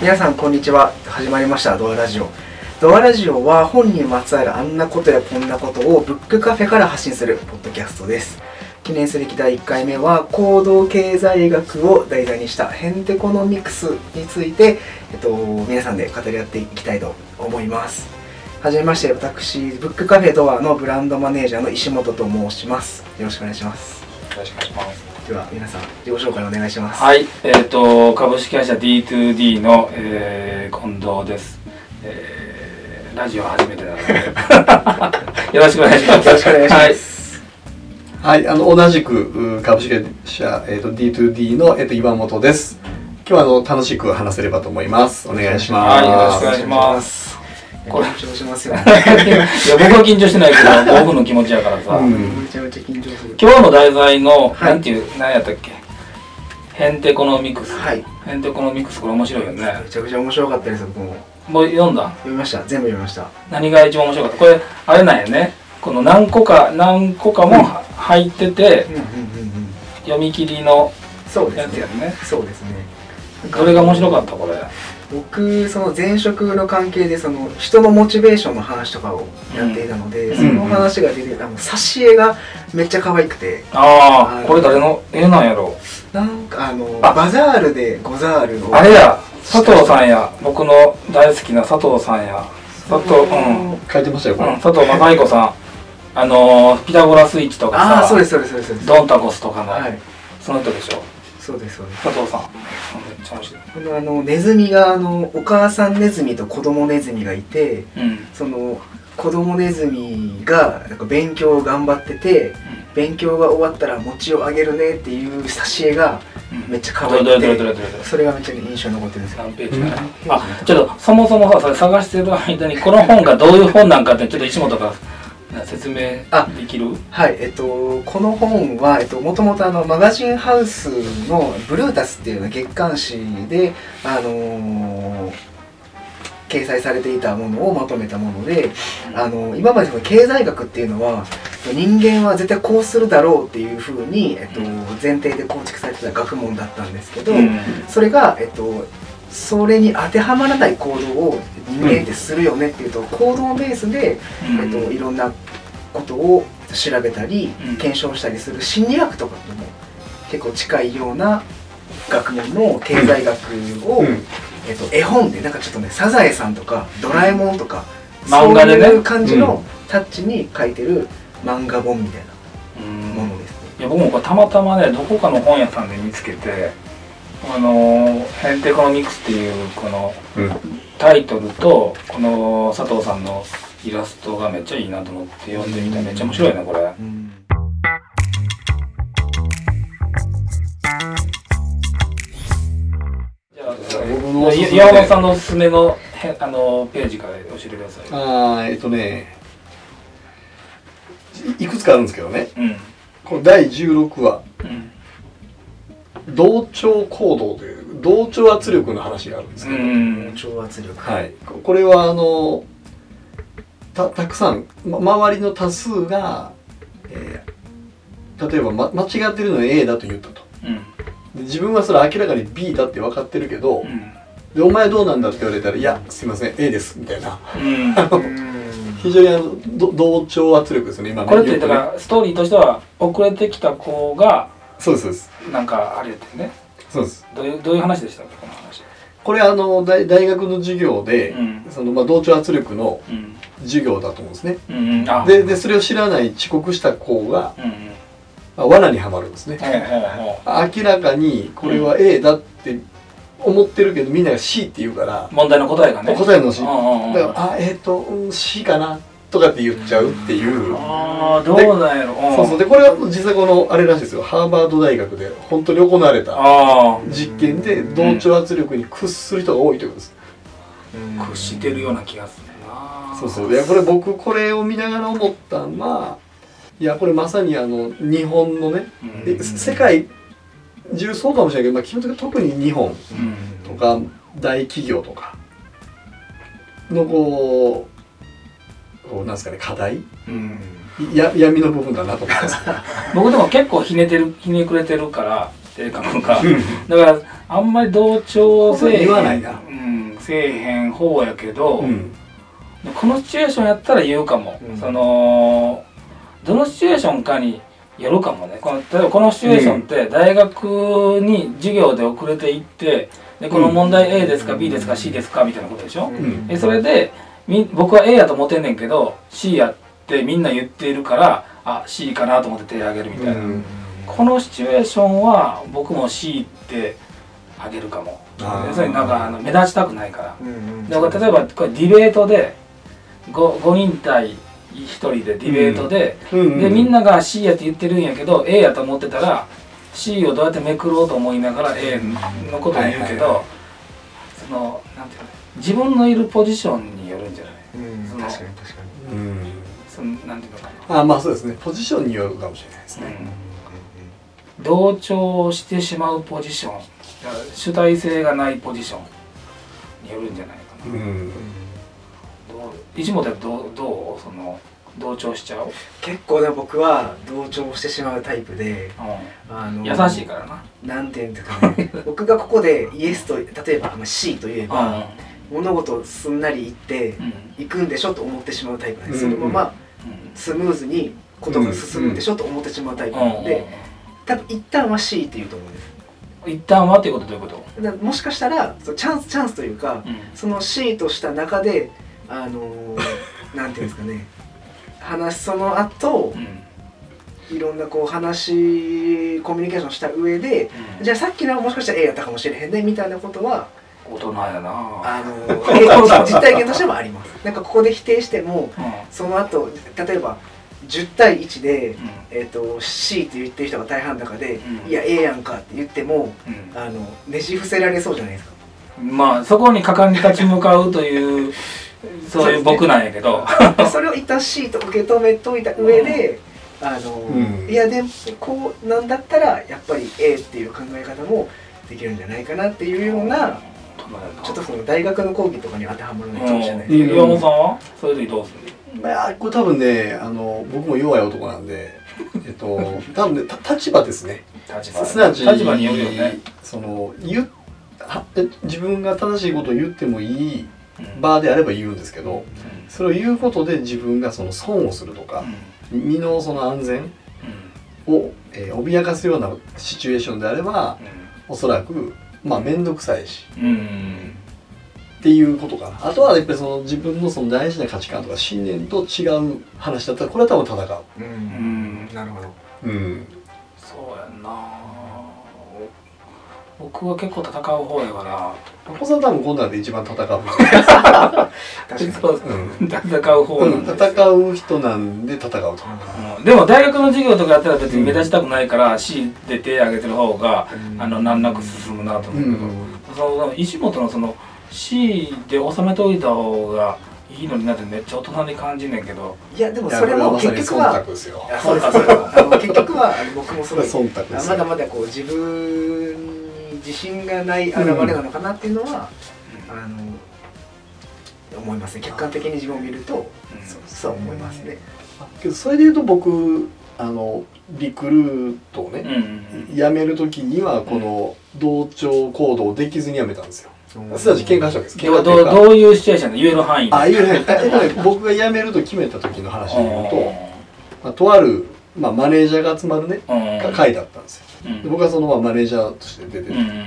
皆さんこんにちは。始まりました。ドアラジオ。ドアラジオは本にまつわるあんなことやこんなことをブックカフェから発信するポッドキャストです。記念すべき第1回目は行動経済学を題材にしたヘンテコノミクスについて、えっと、皆さんで語り合っていきたいと思います。はじめまして私ブックカフェドアのブランドマネージャーの石本と申します。よろしくお願いします。よろしくお願いします。では皆さん自己紹介お願いします。はいえっ、ー、と株式会社 D2D の、えー、近藤です、えー、ラジオ初めてな。の でよろしくお願いします。よろしくお願いします、はい、あの同じくう株式会社、えー、と D2D の、えー、と岩本です。今日はあの楽しく話せればと思います。お願いします。はいよろしくお願いしますこれ。緊張しますよ。ね いや僕は緊張してないけど 僕の気持ちやからさ、うん。めちゃめちゃ緊張する。今日の題材の、はい。なんていう何やったっけ？ヘンテコノミクス、はい。ヘンテコノミクスこれ面白いよね。めちゃくちゃ面白かったです僕も。もう読んだ？読みました。全部読みました。何が一番面白かった？これあれなんやね。この何個か何個かもは入っててうんうんうんうん。読み切りのそうですね。やつやんね。そうですね。どれが面白かった？これ僕その前職の関係でその人のモチベーションの話とかをやっていたので、うん。その話が出てたあの挿絵がめっちゃ可愛くて。あはい。あこれ誰の？絵なんやろ。なんかあのあ。バザールでゴザールをあれや佐藤さんや。僕の大好きな佐藤さんや。佐藤うん、うん、書いてましたよ、これ。佐藤正彦さん。あのーピタゴラスイッチとかさ。ああそうですそうですそうです。そうですドンタコスとかの、はい。その人でしょそうですそうです。佐藤さん。めっちゃ面白いこのあのネズミがあのお母さんネズミと子供ネズミがいてうん。その子供ネズミがなんか勉強を頑張ってて勉強が終わったら餅をあげるねっていう挿絵がうん。めっちゃ可愛くてどれどれどれどれどれそれがめっちゃ印象に残ってるんですよ。何ページかな、うん。あちょっとそもそもさそれ探してる間にこの本がどういう本なんかってちょっと石本が説明あできる？はいえっとこの本はえっともともとあのマガジンハウスのブルータスっていう月刊誌であのー掲載されていたものをまとめたものであの今までその経済学っていうのは人間は絶対こうするだろうっていうふうに、えっと、前提で構築されてた学問だったんですけど、うん。それが、えっと、それに当てはまらない行動を人間ってするよねっていうと、行動ベースで、うん。えっと、いろんなことを調べたり、うん。検証したりする心理学とかとも結構近いような学問の経済学を、うん。えっと、絵本でなんかちょっとね「サザエさん」とか「ドラえもん」とか、漫画でね。そういう感じのタッチに書いてる漫画本みたいうんなものですね。いや僕もたまたまねどこかの本屋さんで見つけてあの「ヘンテコノミクス」っていうこのうん。タイトルとこの佐藤さんのイラストがめっちゃいいなと思って読んでみた。らめっちゃ面白いねこれ。うん。じゃあ僕のおすすめで岩本さんのおすすめのへあのページから教えてください。あーえっ、とね、いいくつかあるんですけどね。うん。この第16話、うん同調行動という、同調圧力の話があるんですけど、うん。超圧力。はい。ここれはあの、たたくさん、ま、周りの多数が、えー例えば、ま、間違ってるのに A だと言ったと。うん。で自分はそれ明らかに B だって分かってるけど、うん。でお前どうなんだって言われたら「いやすいません A です」みたいな。うん。うん非常にあのど同調圧力ですね今ねこれってよくねだからストーリーとしては遅れてきた子がそうですそうです。なんかあれやってね。そうです。どういうどういう話でしたこの話。これあの大大学の授業で、うん。そのまあ、同調圧力のうん。授業だと思うんですね。うんうん。あででそれを知らない遅刻した子が、うんうん。まあ、罠にはまるんですね。明らかにこれは A だって思ってるけどみんなが C って言うからう問題の答えがね。答えの C だうんうんうん。からあえっ、とうん C かなとかって言っちゃうっていう。ああどうなんやろ。ん。そうそう。でこれは実際このあれらしいですよハーバード大学で本当に行われた実験で同調圧力に屈する人が多いということです、屈してるような気がするな。そうそう。いやこれ僕これを見ながら思ったのはいやこれまさにあの日本のねうん。で世界中そうかもしれないけど、まあ、基本的に特に日本うん。とか大企業とかのこうこうなんですかね課題？うん。や闇の部分だなと思います。僕でも結構ひねてるひねくれてるから性格が。だからあんまり同調せえへん言わないな。うんせえへん方やけど、うん。このシチュエーションやったら言うかも、うん。そのどのシチュエーションかによるかもね。この例えばこのシチュエーションって大学に授業で遅れていってでこの問題 A ですか B ですか C ですかみたいなことでしょ、ん。えそれでみ僕は A やと思ってんねんけど C やってみんな言っているからあ C かなと思って手挙げるみたいな、うん。このシチュエーションは僕も C ってあげるかも。要するになんかあの目立ちたくないから。うんうん。だから例えばこれディベートで 5, 5人対1人でディベートで、うんでみんなが C やって言ってるんやけど A やと思ってたら C をどうやってめくろうと思いながら A のことを言うけど、はいはいはそのなんていうの自分のいるポジションによるんじゃない？うん。確かに確かに。うん。そのなんていうのかな、あまあそうですね。ポジションによるかもしれないですね。うん、同調してしまうポジション。主体性がないポジションによるんじゃないかな、うん。どう石本はどうどう？その同調しちゃう、結構ね僕は同調してしまうタイプであの優しいからな。なんていうんですかね。僕がここでイエスと例えばまあ C と言えば、物事をすんなり言ってうん。行くんでしょと思ってしまうタイプなんです、うん。そのままうん。スムーズにことが進むんでしょと思ってしまうタイプなので、多分一旦は C って言うと思うんです。うん一旦はっていうことどういうこと、だもしかしたらチャンスチャンスというかうん。その C とした中であのー なんていうんですかね。話その後うん。いろんなこう話コミュニケーションした上でうん。じゃあさっきのはもしかしたら A やったかもしれへんねみたいなことは大人やな。あのー 実体験としてもあります。なんかここで否定してもうん。その後例えば10対1で、うん。えー、と C って言ってる人が大半の中で、うん。いや A やんかって言ってもうん。あのねじ伏せられそうじゃないですか。まあそこに果敢に立ち向かうというそういう僕なんやけど。でそれを一旦 C と受け止めといた上で、あのうん。いやでもこうなんだったらやっぱり A っていう考え方もできるんじゃないかなっていうようなちょっとその大学の講義とかに当てはまらないかもしれない。ですけど、岩本さんはそういう時どうする？まあこれ多分ねあの僕も弱い男なんで えっと多分ねた立場ですね。立場すなわち立場によるよね、その言自分が正しいことを言ってもいいうん。場であれば言うんですけどうん。それを言うことで自分がその損をするとか身のその安全うん。を、えー脅かすようなシチュエーションであればおそらくまあ面倒くさいし。うん。うんっていうことかな。あとはやっぱりその自分のその大事な価値観とか信念と違う話だったらこれは多分戦う。ん。うん。なるほど。ううん。そうやんな僕は結構戦う方やから。お子さん多分こんなんで一番戦う人確かに。そううん戦う方なんで戦う人なんで戦うとう。ん。でも大学の授業とかやったら別に目立ちたくないから C で手挙げてる方がうん。あの難なく進むなと思うけど、うん。その石本のその C で収めといた方がいいのになってめっちゃ大人に感じんねんけど。いやでもそれも結局は結局は僕もす。それごいは忖度ですよ。まだまだこう自分に自信がない現れなのかなっていうのは、あの思いますね。客観的に自分を見ると、うん。そうそう思いますね、けどそれで言うと僕あのリクルートをね、うんうん辞める時にはこの同調行動できずに辞めたんですよ。うん。すなわち喧嘩したわけです。どうどう喧嘩っていうかどういうシチュエーションで言える範囲で。あいえないえっとね僕が辞めると決めた時の話で言うと、うまあ、とある、まあ、マネージャーが集まるね会だったんですよ。うんで僕はそのまあマネージャーとして出てて、うん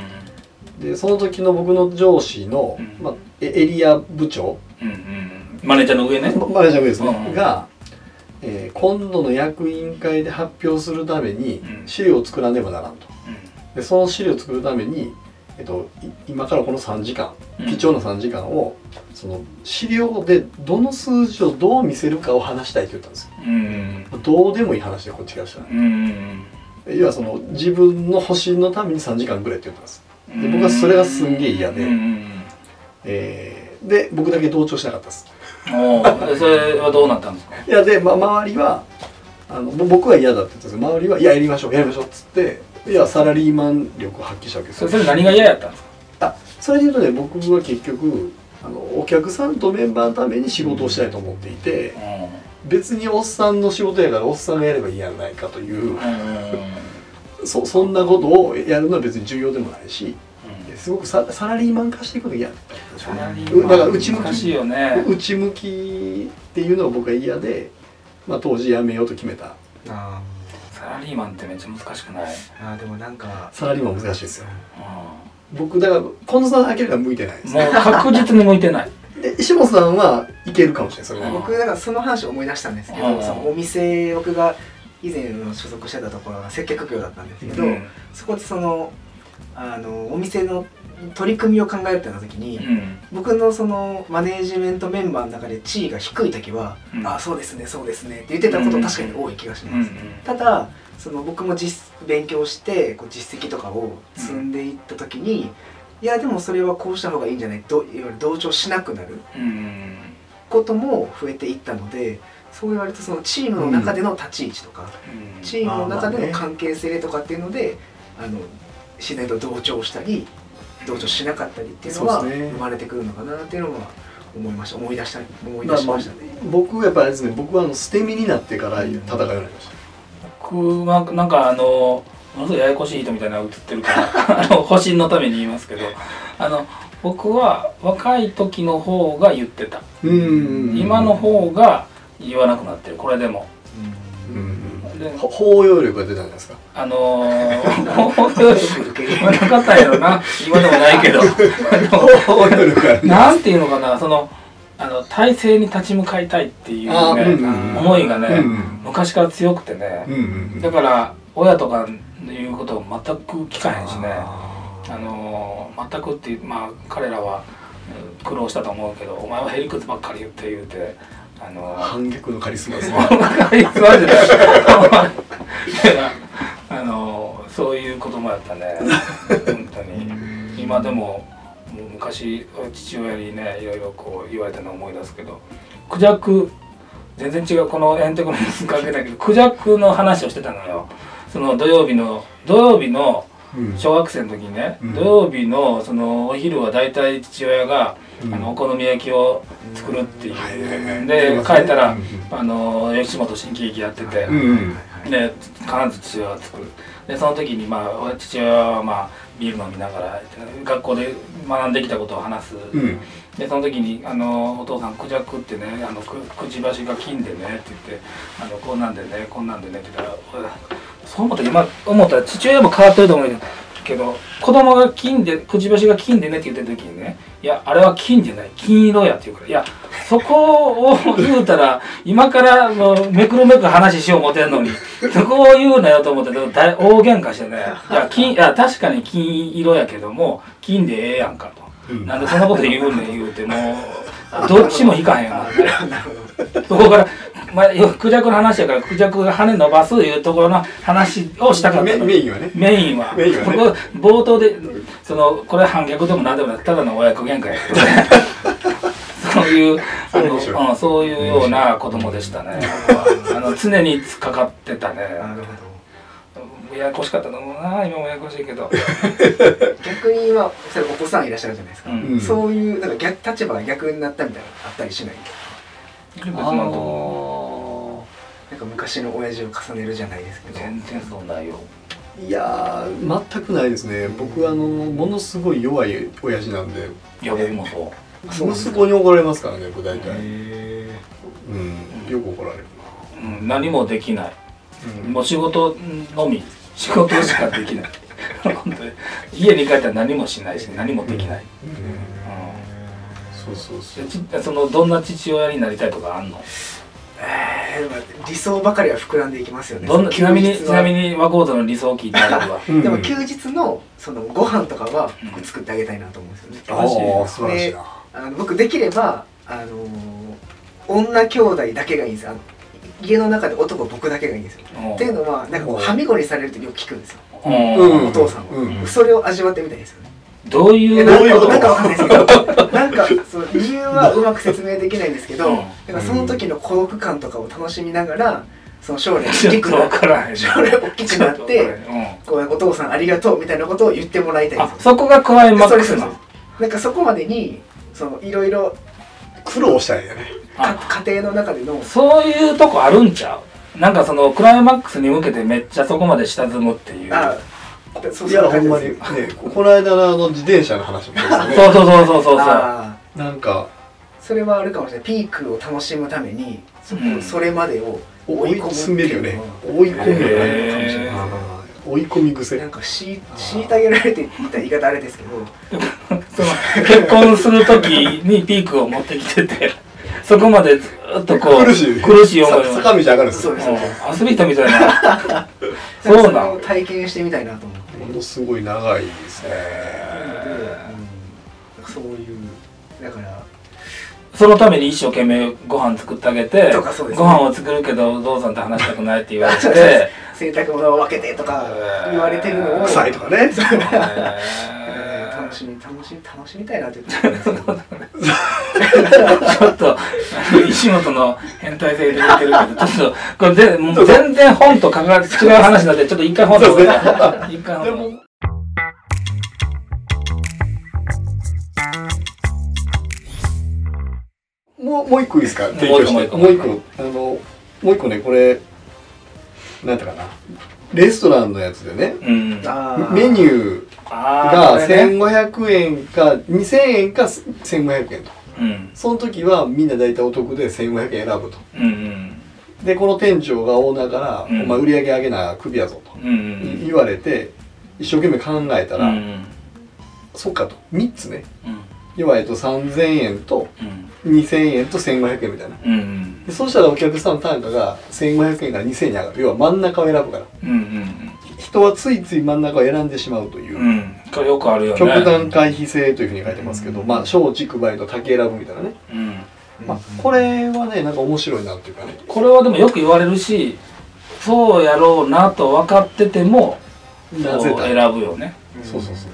でその時の僕の上司の、うん。まあ、エエリア部長。マネージャーの上ね。まマネージャーの上ですね、うんが、えー今度の役員会で発表するためにうん。資料を作らねばならんと。うでその資料を作るために、えっと、い今からこの3時間ん。貴重な3時間をその資料でどの数字をどう見せるかを話したいって言ったんですよ。うんどうでもいい話でこっちからしたら要はその自分の保身のために3時間ぐらいって言ったんです。で僕はそれがすんげえ嫌で。うんうんえーで僕だけ同調しなかったです。おそれはどうなったんですか？いやで、ま、周りはあのぼ僕は嫌だって言ったんですけど周りは「いややりましょうやりましょう」っつっていやサラリーマン力を発揮したわけですよ。それ何が嫌やったんですか？あそれで言うとね僕は結局あのお客さんとメンバーのために仕事をしたいと思っていて別におっさんの仕事やからおっさんがやればいいやないかといううんうんそそんなことをやるのは別に重要でもないし、すごくササラリーマン化していくの嫌だだから内向き難しいよね。内向きっていうのが僕は嫌で、まあ、当時辞めようと決めた。あサラリーマンってめっちゃ難しくない、ーあーでもなんかサラリーマン難しいですよ。う僕だから近藤さん明らかに向いてないです。ん、もう確実に向いてないで石本さんはいけるかもしれない。それは、うん。僕だからその話を思い出したんですけど、うん。そのお店僕が以前の所属してたところが接客業だったんですけど、うん。そこでそのあのお店の取り組みを考えるってなった時に、うん。僕のそのマネージメントメンバーの中で地位が低い時は「うん。あそうですねそうですね」って言ってたこと確かに多い気がします、うん。ただその僕も実勉強してこう実績とかを積んでいった時に、いやでもそれはこうした方がいいんじゃない？といわゆる同調しなくなることも増えていったのでそう言われるとそのチームの中での立ち位置とか、うん。チームの中での関係性とかっていうのであの自然と同調したり同調しなかったりっていうのは生まれてくるのかなっていうのは思いました。思い出した思いまあまあ出しましたね。僕はやっぱりですね僕はあの捨て身になってから戦うようになりました。僕はなんかあのものすごいややこしい人みたいなのが映ってるから あの保身のために言いますけどあの僕は若い時の方が言ってた。うん。今の方が言わなくなってる。これでも。うん。でほ包容力が出たんじゃないですか？あのー、受け入れ言わなかったんやろな今でもないけど。あ 包容力なんていうのかなそのあの体制に立ち向かいたいっていうあーね、うん思いがね、うん昔から強くてね、うんうん。だから親とかの言うことを全く聞かへんしね。ああのー全くってまあ彼らはうん苦労したと思うけどお前はへりくつばっかり言って言うてあのー反逆のカリスマですね。あい。あのそういう子供やったね。本当に。今でも昔父親にねいろいろこう言われたのを思い出すけどクジャク全然違うこのエンテコの関係ないけどクジャクの話をしてたのよその土曜日の土曜日のうん。小学生の時にね、うん。土曜日のそのお昼は大体父親が、うん。あのお好み焼きを作るっていう、はいはいはい。で帰ったら、うんあの吉本新喜劇やってて、うんうんで必ず父親が作る。でその時にまあ父親はまあビール飲みながら学校で学んできたことを話す、うん。でその時にあの「お父さんクジャクってねあのくくちばしが金でね」って言ってあの「こんなんでねこんなんでね」って言ったら俺そう思ったら今思ったら父親も変わってると思うけど子供が金でくちばしが金でねって言ってる時にね「いやあれは金じゃない金色や」って言うから「いやそこを言うたら今からもうめくるめく話しよう思ってんのにそこを言うなよと思って大大喧嘩してね「いや金いや確かに金色やけども金でええやんか」と。うんなんでそんなこと言うねん言うてもうどっちも引かへんよなって そこから、まあ、クジャクの話やからクジャクが羽伸ばすいうところの話をしたかったメインはね。メインは。メインはね。ここ冒頭でそのこれ反逆でも何でもないただの親子喧嘩や。けどねそういうあの、うん、そういうような子供でしたね。あの常にかかってたね。なるほややこしかったと思うな今もややこしいけど、ど。逆に今それお子さんいらっしゃるじゃないですか、うん。うん。そういうなんか逆立場が逆になったみたいなのあったりしない？なんか昔の親父を重ねるじゃないですけど。全然そうないよ。ーいやー全くないですね。僕あのものすごい弱い親父なんで。いや僕もそう。息子に怒られますからね僕大体。へうんよく怒られる。うん、何もできない、うん。もう仕事のみ。仕事しかできない。本当に。家に帰ったら何もしないし何もできない、そうそうそう。そのどんな父親になりたいとかあんの？えー理想ばかりは膨らんでいきますよね。どんなちなみにちなみに和光の理想を聞いてあればうんでも休日のそのご飯とかは僕作ってあげたいなと思うんですよね、ああ素晴らしいな。あの僕できればあのー女兄弟だけがいいんですよ。あの家の中で男僕だけがいいんですよ。うん。っていうのはなんかこうはみごにされるとよく聞くんですよ。うん。うん。お父さんは、うん。それを味わってみたいですよねどういうえなんどういうこと？かなんかわかんないですけどなんかそう理由はうまく説明できないんですけど、うん。だからその時の孤独感とかを楽しみながらその 将来大きくなってうん。こうお父さんありがとうみたいなことを言ってもらいたいんそこがクライマックスなそうですなんかそこまでにそのいろいろ苦労したいよね。家庭の中でのそういうとこあるんちゃう？なんかそのクライマックスに向けてめっちゃそこまで下積むっていう。あいやそう。ほんまに。ねここの間のあの自転車の話もそうですね。そうそうそうそうそう。そうあなんかーそれはあるかもしれない。ピークを楽しむためにそこ、うん。それまでを追い詰めるよね。追追い込むよねへーあー。追い込み癖。なんかし虐げられていった言い方あれですけど。その結婚する時にピークを持ってきてて そこまでずっとこう苦しい苦しい思いを。さ坂道上がるんですよ。そうです。うん。アスリートみたいな。そうなん。体験してみたいなと思っすごい長いですね。うんそういうだからそのために一生懸命ご飯作ってあげてとかそうですね。ご飯を作るけどどうさんと話したくないって言われて洗濯物を分けてとか言われてるのを臭いとかね 楽しみ楽しみ楽しみたいなって言ってた ちょっと石本の変態性出てるけどちょっとこれぜもう全然本と関わる違う話なんでちょっと一回本とね一回本ももうもう一個いいですか？提供して。もう一個。もう一個。あのもう一個ねこれなんていうかな？レストランのやつでね。うん。メニューあがーこれね。1500円か2000円か1500円と。うん。その時はみんな大体お得で1500円選ぶと。うんうん。でこの店長がオーナーから「うん。お前売り上げ上げなクビやぞ」とうんうん言われて一生懸命考えたら、うんそっかと3つね。うん。要はえっと3000円とうん。2000円と1500円みたいな。うんうん。でそうしたらお客さんの単価が1500円から2000円に上がる。要は真ん中を選ぶから。うんうん人はついつい真ん中を選んでしまうという、うん。よくあるよね。極端回避性というふうに書いてますけど、まあ小竹梅と竹選ぶみたいなね、うん。まあ、これはねなんか面白いなっていうかね。これはでもよく言われるしそうやろうなと分かっててもなぜだ選ぶよね。そうそうそう。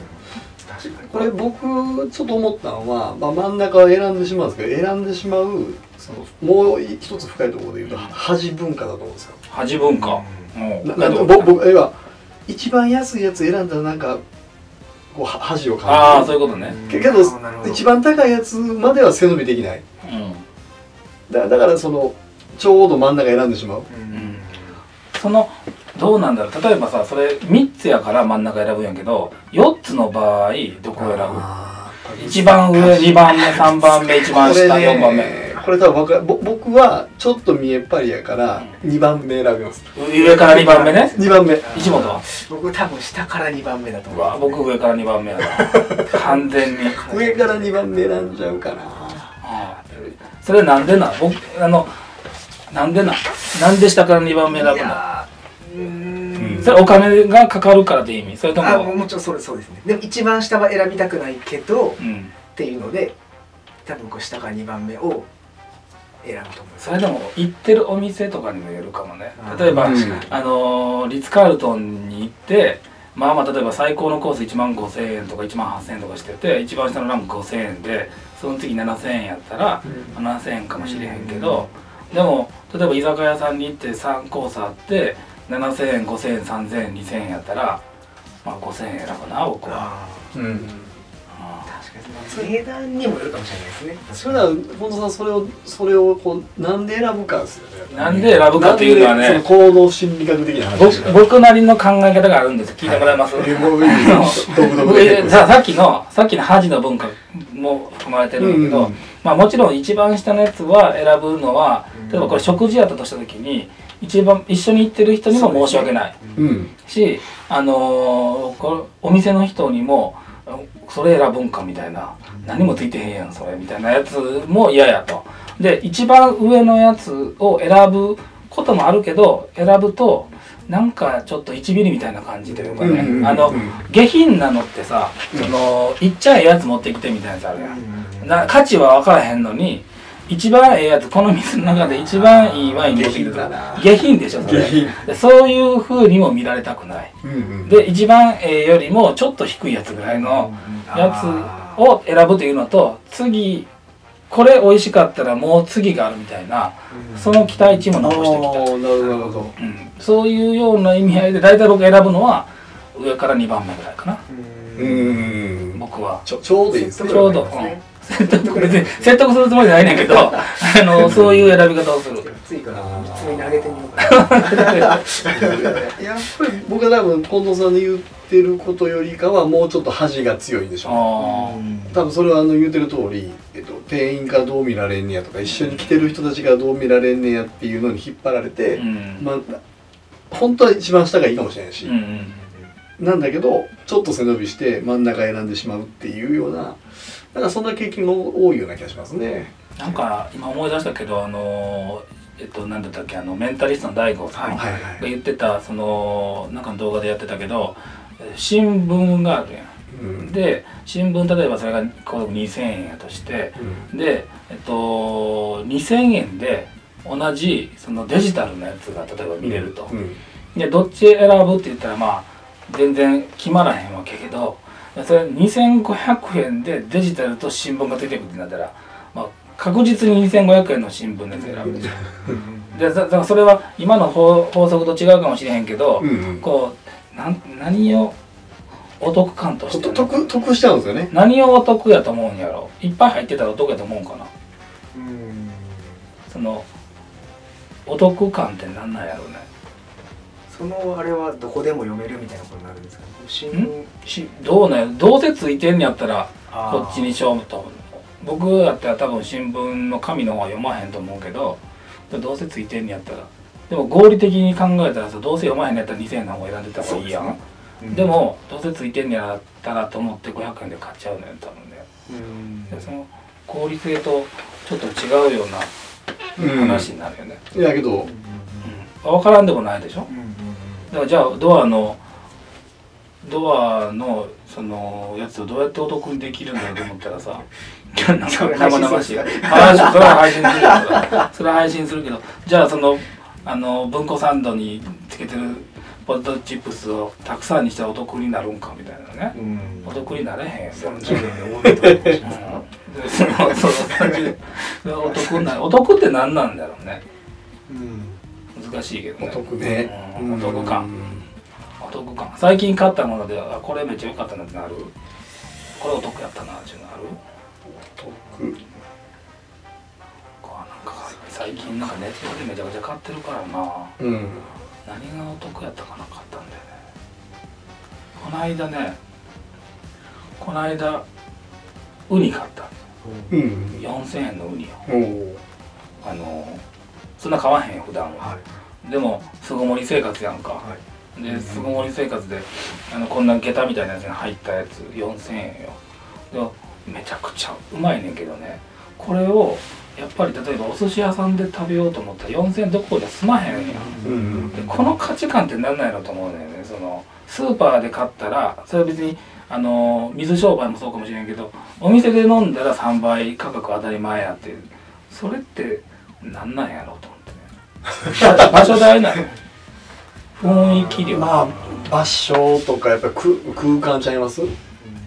これ僕ちょっと思ったのは、まあ、真ん中を選んでしまうんですけど選んでしまうそのもう一つ深いところで言うと恥文化だと思うんですよ。恥文化。うん。な僕要は一番安いやつ選んだらなんかこうは恥をああ感じる。そういうことね。けけど一番高いやつまでは背伸びできない。うんだだからそのちょうど真ん中選んでしまう。うん。そのどうなんだろう。例えばさそれ3つやから真ん中選ぶんやけど4つの場合どこを選ぶ？一番上2番目3番目一番下これね4番目これ多分わかぼ僕はちょっと見えっ張りやから2番目選びます。上から2番目ね？2番目。石本は？僕多分下から2番目だと思う。うわ僕上から2番目やな。完全に。上から2番目選んじゃうかなあーそれなんでなん？僕あのなんでなん？なんで下から2番目選ぶの？それお金がかかるからって意味？それとも？あももちろんそれそうですね。でも一番下は選びたくないけどっうん。ていうので多分こう下から2番目を選ぶと思います。それでも行ってるお店とかにもよるかもね。例えば、うん。あのーリッツ・カールトンに行ってまあまあ例えば最高のコース1万5000円とか1万8000円とかしてて一番下のランク5000円でその次7000円やったら7000円かもしれへんけど、でも例えば居酒屋さんに行って3コースあって7000円5000円3000円2000円やったらまあ5000円選ぶな僕は。あうんその値段にもよるかもしれないですねそれは本当さんそれをそれをこうなんで選ぶかですよね。なんで選ぶかというのはね。行動心理学的な話です僕僕なりの考え方があるんです聞いてもらえます、えもういさ さっきのさっきの恥の文化も含まれてるんだけど、うん。まあ、もちろん一番下のやつは選ぶのはうん。例えばこれ食事やったとした時に一番一緒に行ってる人にも申し訳ない。うん。し、あのーこれお店の人にもそれ選ぶんかみたいな。何もついてへんやんそれみたいなやつも嫌やと。で一番上のやつを選ぶこともあるけど選ぶとなんかちょっと1ミリみたいな感じというかね、うんうんうんあのうん下品なのってさ、うん。そのいっちゃええやつ持ってきてみたいなやつあるやん、うん。な価値は分からへんのに一番ええやつこの水の中で一番いいワイン持ってきて下品でしょそれ。下品。でそういう風にも見られたくない。うんうんで一番ええよりもちょっと低いやつぐらいのやつを選ぶというのと次これ美味しかったらもう次があるみたいなその期待値も残してきた、なるほどなるほど。うん、そういうような意味合いで大体僕選ぶのは上から2番目ぐらいかな。うん。僕は。ちょちょうどいいですねちょうど、うん、説得別に説得するつもりないねんけど あのそういう選び方をする。ついからあー。普通に投げてみようかな。やっぱり僕は多分近藤さんの言ってることよりかはもうちょっと恥が強いんでしょうね。あ多分それはあの言うてる通り、えっと、店員からどう見られんねやとか一緒に来てる人たちがどう見られんねやっていうのに引っ張られあて、うん。まあ本当は一番下がいいかもしれないし、うん。うん。なんだけどちょっと背伸びして真ん中選んでしまうっていうようななんかそんな経験が多いような気がしますね。なんか今思い出したけどあのえっと何だったっけあのメンタリストの大悟さんが言ってたそのなんかの動画でやってたけどえ新聞があるやうん。んで新聞例えばそれがこう2000円やとしてうん。でえっと2000円で同じそのデジタルのやつが例えば見れると、うん。でどっち選ぶって言ったらまあ全然決まらへんわけけどそれ2500円でデジタルと新聞が出てくるってなったら、まあ、確実に2500円の新聞のやつ選ぶ。でしょでだだからそれは今の法法則と違うかもしれへんけど、うんうん。こうなん何をお得感として？得得しちゃうんですよね。何をお得やと思うんやろ？いっぱい入ってたらお得やと思うんかな？うん。そのお得感って何なんやろうね？そのあれはどこでも読めるみたいなことになるんですかね？どうなんやどうせついてんのやったらこっちにしようと。僕やったら多分新聞の紙の方は読まへんと思うけどどうせついてんのやったら。でも合理的に考えたらさどうせ読まへんのやったら2000円の方選んでた方がいいやん。うん。でもどうせついてんのやったらと思って500円で買っちゃうのよ多分ね。うん。でその合理性とちょっと違うような話になるよね、いやけど。うん。分からんでもないでしょ？うんうん。だからじゃあドアのドアのそのやつをどうやってお得にできるんだろうと思ったらさ生々しいそれは配信する。けど それは配信するけど。じゃあそのあの文庫サンドにつけてるポテトチップスをたくさんにしたらお得になるんかみたいなね。うん。お得になれへんよそんな30年で多いと思いますうんでそのそうそうお得なお得って何なんだろうね。うん。難しいけどね。お得ね。うん。お得感うんお得感。最近買ったものであこれめっちゃ良かったなってなる？これお得やったなっていうのある？得。こうなんか最近なんかネットでめちゃくちゃ買ってるからな。うん。何がお得やったかな買ったんだよね。この間ねこの間ウニ買った。うん。4000円のウニをおお。あのそんな買わへんよ普段は。はい。でも巣ごもり生活やんか。はいで巣ごもり生活であのこんな下駄みたいなやつに入ったやつ4000円よ。でめちゃくちゃうまいねんけどね。これをやっぱり例えばお寿司屋さんで食べようと思ったら4000円どこで済まへんやん。うん。でこの価値観って何なんやろと思うねんね。そのスーパーで買ったらそれは別にあの水商売もそうかもしれんけどお店で飲んだら3倍価格当たり前やってそれって何なんやろうと思ってね。場 場所代なの雰囲気量まあ場所とかやっぱり空空間ちゃいます？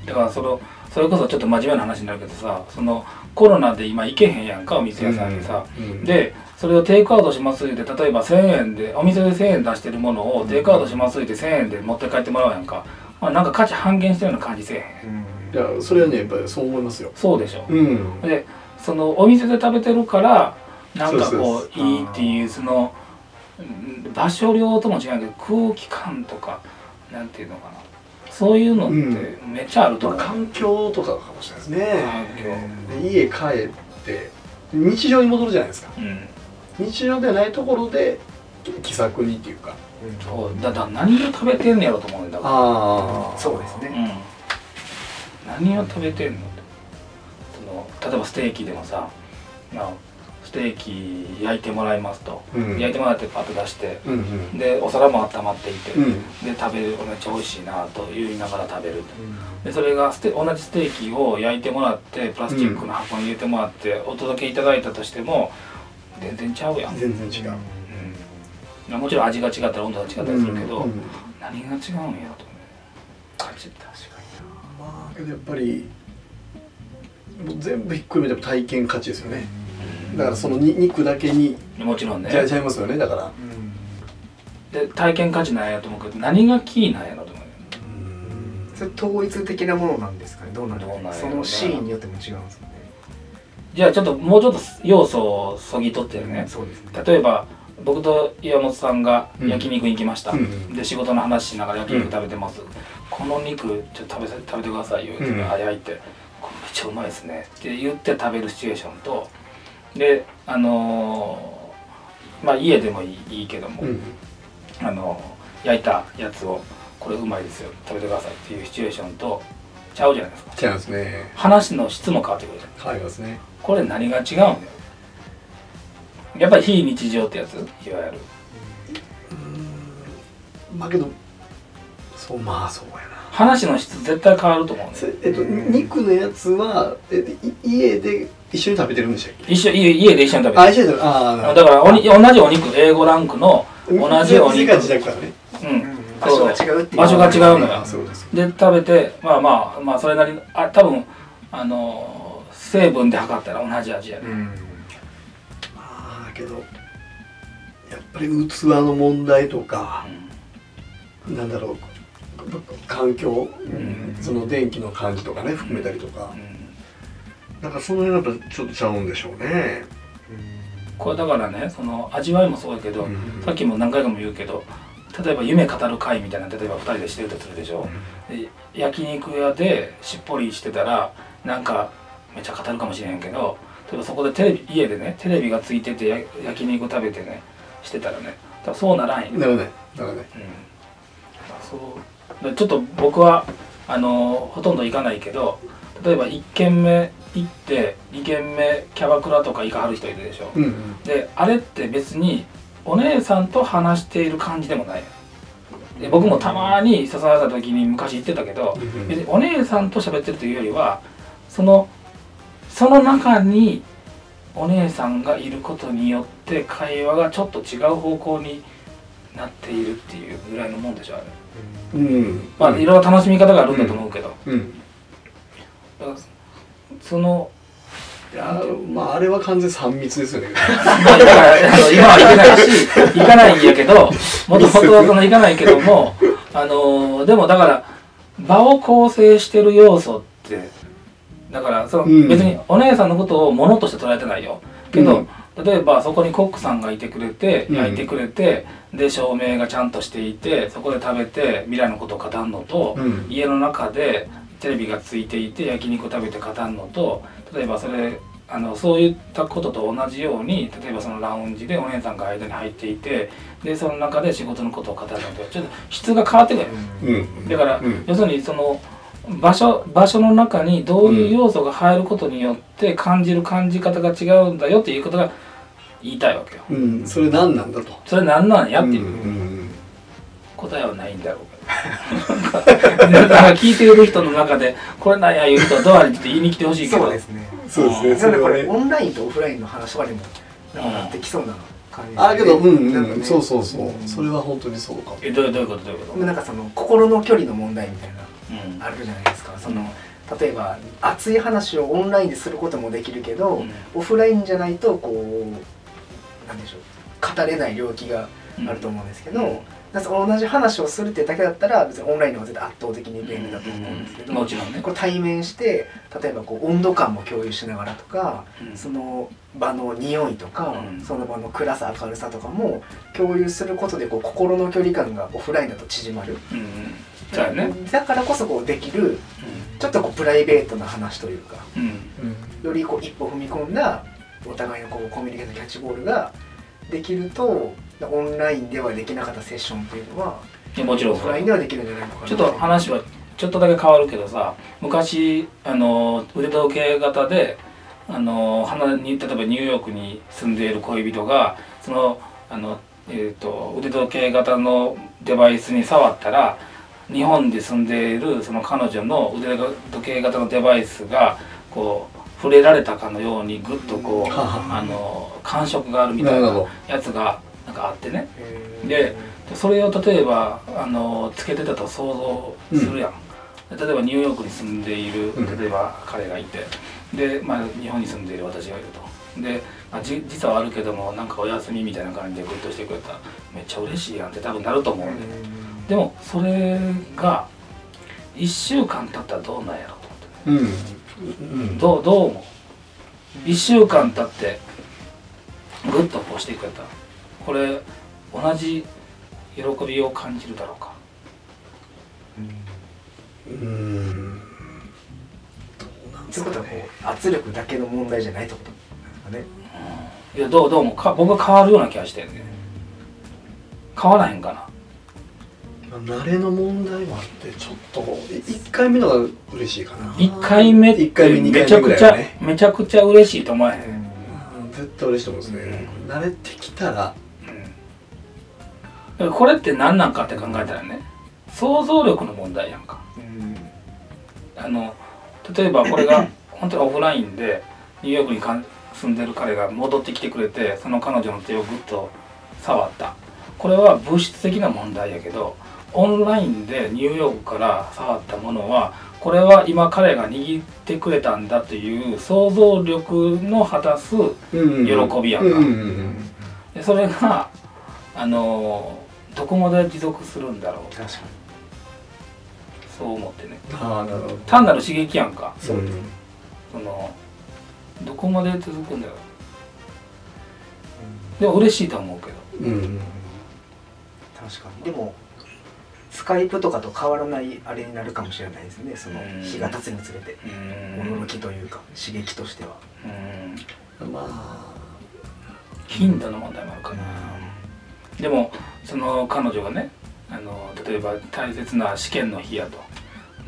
だからそのそれこそちょっと真面目な話になるけどさそのコロナで今行けへんやんかお店屋さんにさ、うん、でそれをテイクアウトしますって例えば1000円でお店で1000円出してるものをテイクアウトしますって1000円で持って帰ってもらうやんか、まあ、なんか価値半減してるような感じせえへん。いやそれはねやっぱりそう思いますよ。そうでしょ、うん。でそのお店で食べてるからなんかこそういいっていうそのうん場所量とも違うけど空気感とかなんていうのかな。そういうのってめっちゃあると思う、まあ環境とかかもしれないですね。家帰って日常に戻るじゃないですか。うん。日常ではないところで気さくにっていうか。そう。だから何を食べてんのやろと思うんだからあ。そうですね。うん、何を食べてんのって。その例えばステーキでもさ、まあ、ステーキ焼いてもらいますと、うん。焼いてもらってパッと出して。うんうん。でお皿も温まっていて、うん。で食べるめっちゃ美味しいなと言いながら食べるでそれがステ同じステーキを焼いてもらってプラスチックの箱に入れてもらってお届けいただいたとしても全然ちゃうやん、全然違う。うん、もちろん味が違ったら温度が違ったりするけど、うん何が違うんやろと思う。味ってまあけどやっぱりもう全部ひっくるめて体験価値ですよね。だからそのに肉だけにもちろんね。じゃちゃいますよねだから。で体験価値なんやと思うけど何がキーなんやろと思うよ。それ統一的なものなんですかね？どうなんですかどうなんやろそのシーンによっても違うんですよね。じゃあちょっともうちょっと要素をそぎ取ってね。そうですね。例えば僕と岩本さんが焼肉に行きました、うん。で仕事の話しながら焼肉食べてます、この肉ちょっと食べさ食べてくださいよって、うん。いてこれめっちゃうまいですね。って言って食べるシチュエーションとであのーまあ家でもいいいいけども、うん。あのー焼いたやつをこれうまいですよ食べてくださいっていうシチュエーションとちゃうじゃないですか。違いますね。話の質も変わってくるじゃん。変わりますね。これ何が違うんだよ。やっぱり非日常ってやつ？いわゆる。まあけどそうまあそうやな。話の質絶対変わると思うんだよ。それえっと肉のやつはえい家で一緒に食べてるんでしたっけ？一緒家家で一緒に食べてあ一緒に食べあだからおに同じお肉 A5 ランクの同じお肉。店が自宅からね。うん。場所が違うっていう。場所が違うのよ。あそうです。で食べてまあまあまあそれなりのあ多分あの成分で測ったら同じ味やね、うん。まあけどやっぱり器の問題とかなんだろう環境、ん。その電気の感じとかね含めたりとか。うん、うんなんかその辺やっぱちょっとちゃうんでしょうね。これだからねその味わいもそうやけど、うん。さっきも何回かも言うけど例えば夢語る会みたいな例えば2人でしてるとするでしょ、で焼肉屋でしっぽりしてたらなんかめっちゃ語るかもしれへんけど例えばそこでテレビ家でねテレビがついててや焼肉食べてねしてたらね多分そうならんよ、なるね。なるね。うん、そう。でちょっと僕はあのほとんど行かないけど例えば1軒目行って2軒目キャバクラとか行かはる人いるでしょ、うんうん。であれって別にお姉さんと話している感じでもない。で僕もたまに誘われた時に昔言ってたけどうん別にお姉さんと喋ってるというよりはそのその中にお姉さんがいることによって会話がちょっと違う方向になっているっていうぐらいのもんでしょあれ。うん。まあいろいろ楽しみ方があるんだと思うけど、うん。だからそのいやまああれは完全3密ですよね。だからあの今は行けないし行かないんやけどもともとはその行かないけどもあのでもだから場を構成してる要素ってだからその、うん。別にお姉さんのことをものとして捉えてないよ。けど、例えばそこにコックさんがいてくれてうん。焼いてくれて、で照明がちゃんとしていてそこで食べて未来のことを語るのと、うん。家の中でテレビがついていて焼肉を食べて語るのと例えばそれあのそういったことと同じように例えばそのラウンジでお姉さんが間に入っていてでその中で仕事のことを語るのとちょっと質が変わってくる、うん。だから、うん。要するにその場所場所の中にどういう要素が入ることによって感じる感じ方が違うんだよっていうことが言いたいわけよ。うん。それ何なんだと。それ何なんやっていう。うん。答えはないんだろうけどなんか聞いてる人の中でこれなんや言う人はドアに来て言いに来てほしいけど。そうですね。そうですね。なのでこれオンラインとオフラインの話とかにもなんかなってきそうな感じ。ねあけどうんうん。そうそうそう。うん。それは本当にそうかも。えどういうどういうことどういうこと？なんかその心の距離の問題みたいなうんあるじゃないですか。その例えば熱い話をオンラインですることもできるけど、うん。オフラインじゃないとこうなんでしょう。語れない領域があると思うんですけど、うんなんか同じ話をするっていうだけだったら別にオンラインの方が絶対圧倒的に便利だと思うんですけど、もちろんね。こう対面して例えばこう温度感も共有しながらとか、うん。その場の匂いとか、うん。その場の暗さ明るさとかも共有することでこう心の距離感がオフラインだと縮まる。うんうん。そうやね。だからこそこうできるちょっとこうプライベートな話というかよりこう一歩踏み込んだお互いのこうコミュニケーションキャッチボールができるとオンラインではできなかったセッションっていうのはもちろん。オフラインではできるんじゃないのかな。ちょっと話はちょっとだけ変わるけどさ昔あの腕時計型であの花に例えばニューヨークに住んでいる恋人がそのあの、えー、と腕時計型のデバイスに触ったら日本で住んでいるその彼女の腕時計型のデバイスがこう触れられたかのようにぐっとこうあの感触があるみたいなやつがなんかあってね。でそれを例えばあのつけてたと想像するやん、例えばニューヨークに住んでいるうん。例えば彼がいて。で、まあ、日本に住んでいる私がいると。で、まあ、じ時差はあるけどもなんかお休みみたいな感じでグッとしてくれた。らめっちゃ嬉しいやんって多分なると思うんで、でもそれが1週間経ったらどうなんやろうと思って、うん。うん。どうどう思う？1週間経ってグッとこうしてくれたこれ同じ喜びを感じるだろうか？うーん。ということはこう圧力だけの問題じゃないってことですかね。いやどうどうもか僕は変わるような気がしてるね変わらへんかな。まあ慣れの問題もあってちょっと1回目のが嬉しいかな。1回目って一回目2めちゃくちゃねめちゃくちゃ嬉しいと思えへん、うん。絶対嬉しいと思うんですね。慣れてきたらこれって何なんかって考えたらね想像力の問題やんか。うん。あの例えばこれが 本当にオフラインでニューヨークにか住んでる彼が戻ってきてくれてその彼女の手をグッと触った。これは物質的な問題やけどオンラインでニューヨークから触ったものはこれは今彼が握ってくれたんだという想像力の果たす喜喜びやんか。それがあのどこまで持続するんだろう。確かそう思ってね。ああなるほど。単なる刺激やんか。そうそのどこまで続くんだろう。にでも嬉しいとは思うけど。うんうん確かに。でもスカイプとかと変わらないあれになるかもしれないですね。そのうん。日が経つにつれて。うん。驚きというか刺激としては。うん。まあ。頻度の問題もあるかなでもその彼女がねあの例えば大切な試験の日やと。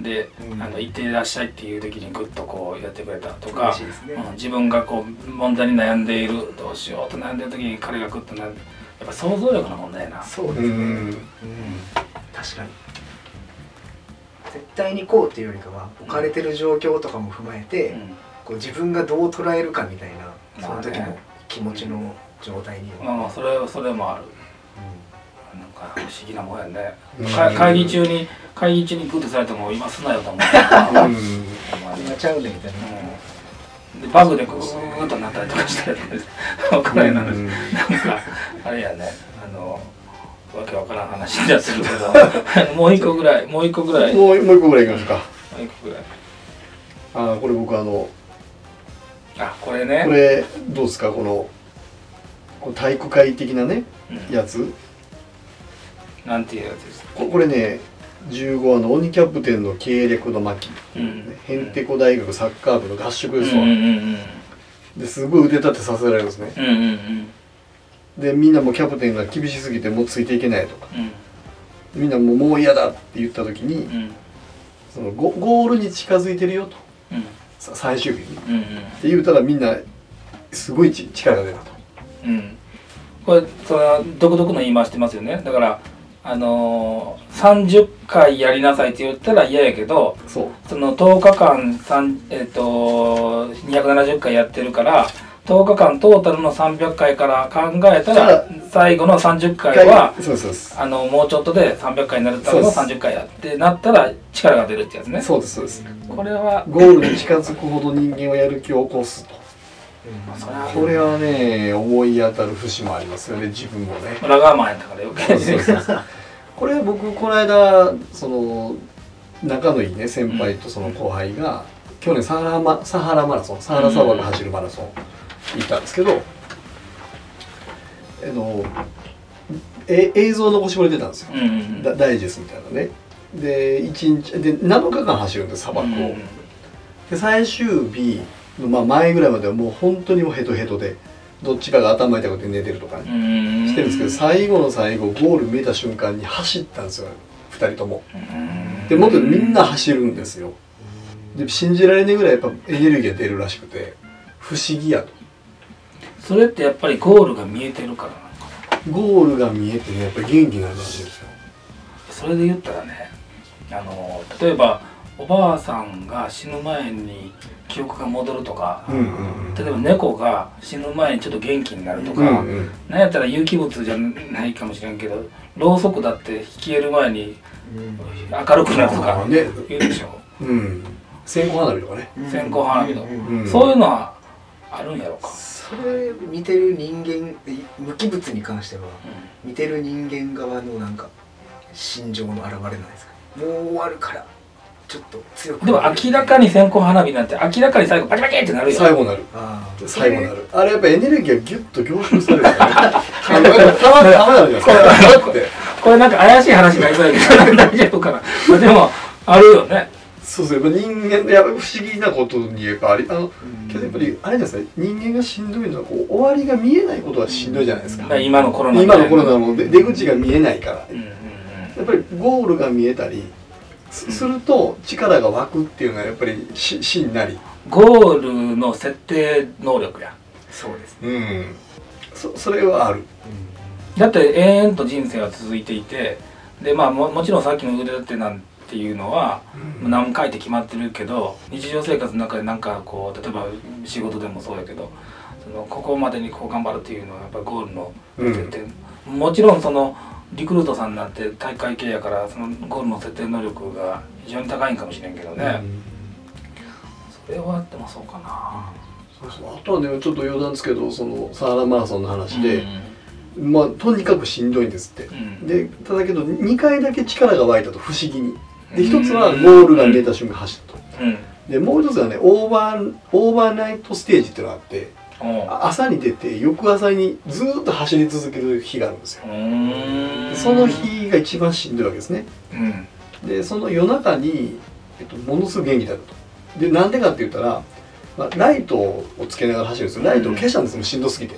で、うん。あの行ってらっしゃいっていう時にグッとこうやってくれたとかね。うん、自分がこう問題に悩んでいるどうしようと悩んでる時に彼がグッと悩んでやっぱ想像力の問題やな。うそうですね。ん。うん。確かに。絶対にこうっていうよりかは置かれてる状況とかも踏まえて、うん。こう自分がどう捉えるかみたいなその時の気持ちの状態にまあまあそれそれもある不思議なもんやね、うん。か会議中に会議中にグッとされても今すなよと思う、うんほん。まにん今ちゃうねみたいな、うん。でバグでグーッとなったりとかして分からん。な話、うん。なんかあれやね。あのわけわからん話になってるけど。もう一個ぐらいもう一個ぐらい。ももうもう一個ぐらいいきますか。う一個ぐらい。ああこれ僕あのあこれね。これどうですか？このこの体育会的なねうん。やつ？なんていうやつですか？ここれね15話の鬼キャプテンの計略の巻うん。へんてこ大学サッカー部の合宿ですわ、うんうんうんですごい腕立てさせられるんですね。うんうんうん。でみんなもうキャプテンが厳しすぎてもうついていけないとか。うん。みんなもうもう嫌だって言った時にうん。そのゴゴールに近づいてるよと。うん。さ最終日に。っうんうん。て言うたらみんなすごいち力が出たと。うん、これそれは独特の言い回してますよね。だからあのー、30回やりなさいって言ったら嫌やけどその10日間三えっ、と270回やってるから10日間トータルの300回から考えたら最後の30回はあのもうちょっとで300回になるためのそう30回やってなったら力が出るってやつね。そうですそうです。これはゴールに近づくほど人間はやる気を起こすとこれはね思い当たる節もありますよね自分もね。裏側マンやったから これ僕この間その仲のいいね先輩とその後輩が去年サハラマサハラマラソンサハラ砂漠走るマラソン行ったんですけどあのえ映像残してくれてたんですよ。うんうんうんダダイジェストみたいなね。で1日で7日間走るんです砂漠を、うんで最終日の、まあ、前ぐらいまではもう本当にもうヘトヘトでどっちかが頭痛くて寝てるとかねうん。してるんですけど最後の最後ゴール見えた瞬間に走ったんですよ2人とも。うん。でもっとみんな走るんですよ。で信じられないぐらいやっぱエネルギーが出るらしくて不思議やと。それってやっぱりゴールが見えてるからなゴールが見えてねやっぱ元気になるらしいんですよ。それで言ったらねあの例えばおばあさんが死ぬ前に記憶が戻るとか、うんうんうん。例えば猫が死ぬ前にちょっと元気になるとか、うんうん。なんやったら有機物じゃないかもしれんけどろうそくだって消える前にうん。明るくなるとか言うでしょ。うん。線香花火とかね。線香花火とうん。うんそういうのはあるんやろか、それ見てる人間無機物に関してはう見てる人間側のなんか心情の表れなんですか？もう終わるからちょっと強くでも明らかに線香花火なんて明らかに最後バキバキってなるよ最後なる。最後なる。あれやっぱエネルギーがギュッと凝縮されるからね。あのなんかたまたまなるじゃないですかだってこれなんか怪しい話になりそうやけど 大丈夫かな？まあでもあるよね。そうそうやっぱ人間いや不思議なことにやっぱありあのうん。けどやっぱりあれじゃないですか？人間がしんどいのはこう終わりが見えないことがしんどいじゃないですか。今のコロナ今のコロナもで出口が見えないから。うんうん。やっぱりゴールが見えたりすすると力が湧くっていうのはやっぱりししんなり。ゴールの設定能力や。そうですね。うん。そそれはある。だって永遠と人生は続いていてでまあももちろんさっきの腕立てなんていうのは何回って決まってるけど日常生活の中でなんかこう例えば仕事でもそうやけどそのここまでにこう頑張るっていうのはやっぱりゴールのうん。設定、もちろんそのリクルートさんなんて大会系やからそのゴールの設定能力が非常に高いんかもしれんけどね、うん。それはでもそうかな、そうそうあとはねちょっと余談ですけどそのサハラマラソンの話で、うまあとにかくしんどいんですって、ん。でただけど2回だけ力が湧いたと不思議に。で一つはゴールが見えた瞬間走ったと。うん。でもう一つはねオーバーオーバーナイトステージっていうのがあって朝に出て翌朝にずーっと走り続ける日があるんですよ。その日が一番しんどいわけですね。うん。でその夜中に、えっと、ものすごく元気だと。でなんでかって言ったら、まあ、ライトをつけながら走るんですよ。ライトを消したんですよ。しんどすぎて。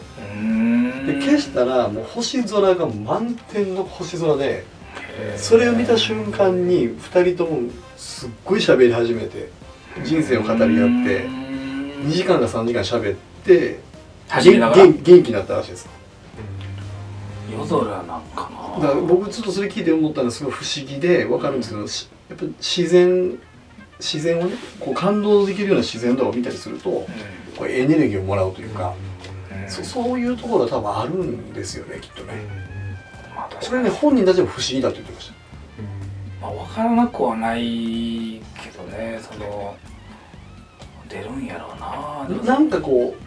で消したらもう星空が満天の星空でそれを見た瞬間に2人ともすっごい喋り始めて人生を語り合って2時間か3時間喋って走りながら？元気になったらしいです。夜空なんかな。だから僕ちょっとそれ聞いて思ったのはすごい不思議で分かるんですけどしやっぱ自然自然をねこう感動できるような自然とかを見たりするとこうエネルギーをもらうというか、うん。そそういうところは多分あるんですよねきっとね、まあ確それね本人たちも不思議だと言ってました。まあ分からなくはないけどねその出るんやろうななんかこう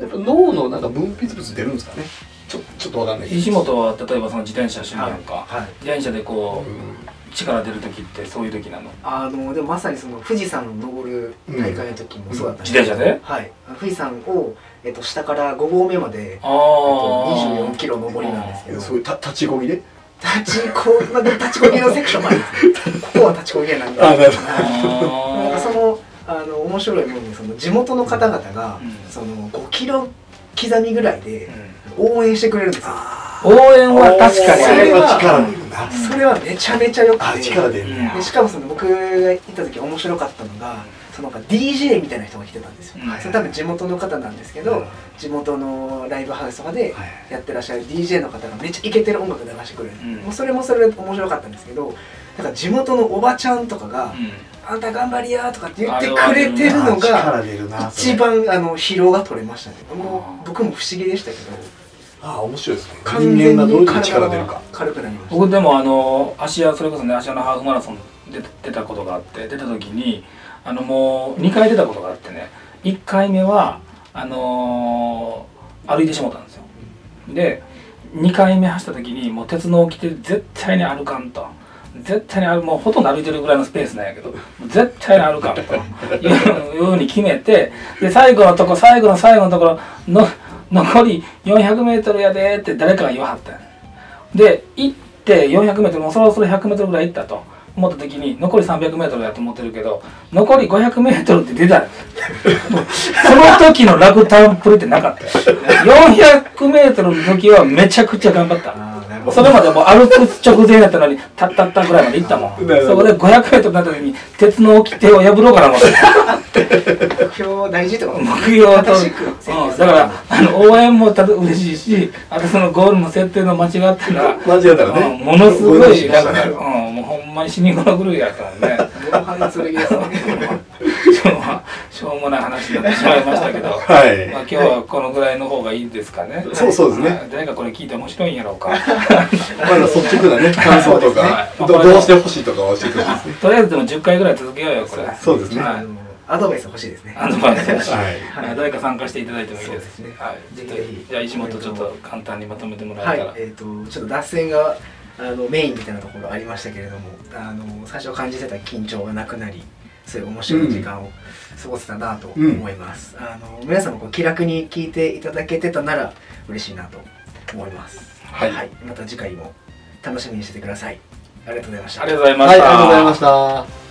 やっぱ脳のなんか分泌物出るんですかね。ちょちょっとわかんないけど。石本は例えばその自転車趣味やんか。はい。自転車でこうう力出る時ってそういう時なの？あのでもまさにその富士山を登る大会の時もそうだったんです自転車で？はい。富士山を、えっと、下から5合目まで、えっあと、あ24キロ登りなんですけど。んそういうた立ちこぎで？立ちこまあ立ちこぎのセクションもあるんですよ。ここは立ちこぎなんであなるほなんかそのあの面白いものにその地元の方々が、うん。その5キロ刻みぐらいでうん。応援してくれるんですよ。応援は確かに。それは力出るなそれはめちゃめちゃよくあて力出るねでしかもその僕が行った時面白かったのがそのなんか DJ みたいな人が来てたんですよ、うんそれ多分地元の方なんですけど、地元のライブハウスとかではい。やってらっしゃる DJ の方がめっちゃイケてる音楽流してくれる、うん。もうそれもそれで面白かったんですけどなんか地元のおばちゃんとかがうん「あんた頑張りや」とかって言ってくれてるのが一番あの疲労が取れましたね。もう僕も不思議でしたけど。あ面白いですね。完全人間がどういう力出るかが軽くなりました。僕でもあの芦屋それこそね芦屋のハーフマラソン出て出たことがあって出た時にあのもう2回出たことがあってね。1回目はあのー歩いてしまったんですよ。で2回目走った時にもう鉄の起きて絶対に歩かんと絶対に歩もうほとんど歩いてるぐらいのスペースなんやけど絶対に歩かというように決めてで最後のとこ最後の最後のところの残り 400m やでって誰かが言わはったんで行って 400m もうそろそろ 100m ぐらい行ったと。思った時に残り 300m やと思ってるけど残り 500m って出たその時の落胆プレってなかった。400m の時はめちゃくちゃ頑張った。それまでもう歩く直前やったのにたったったぐらいまで行ったもん。そこで 500m になった時に鉄の掟を破ろうかな思って。目標大事ってこと目標と、うん、だからあの応援もただ嬉しいしあとそのゴールの設定の間違ったら間違ったらね。うんものすごい楽なる、ごいうん、もうほんまに死に物狂いやったもんね しょうもしょうもない話になってしまいましたけど、はい。まあ、今日はこのぐらいの方がいいですかね。そうそうですね。はい。誰かこれ聞いて面白いんやろうか。まだ率直なね 感想とかはいどどうしてほしいとか教えてほしいですね。とりあえずでも10回ぐらい続けようよこれ。そうですね。アドバイス欲しいですね。アドバイスだし、はい。はい。誰か参加していただいてもいいです。ね。はい、ぜひぜひ。じゃあ石本ちょっと簡単にまとめてもらえたら、はい。えっ、とちょっと脱線があのメインみたいなところありましたけれどもあの最初感じてた緊張がなくなりそういう面白い時間を過ごせたなと思います、あの皆さんもこう気楽に聞いていただけてたなら嬉しいなと思います。はい。また次回も楽しみにしててください。ありがとうございました。ありがとうございまはい、した、ありがとうございました。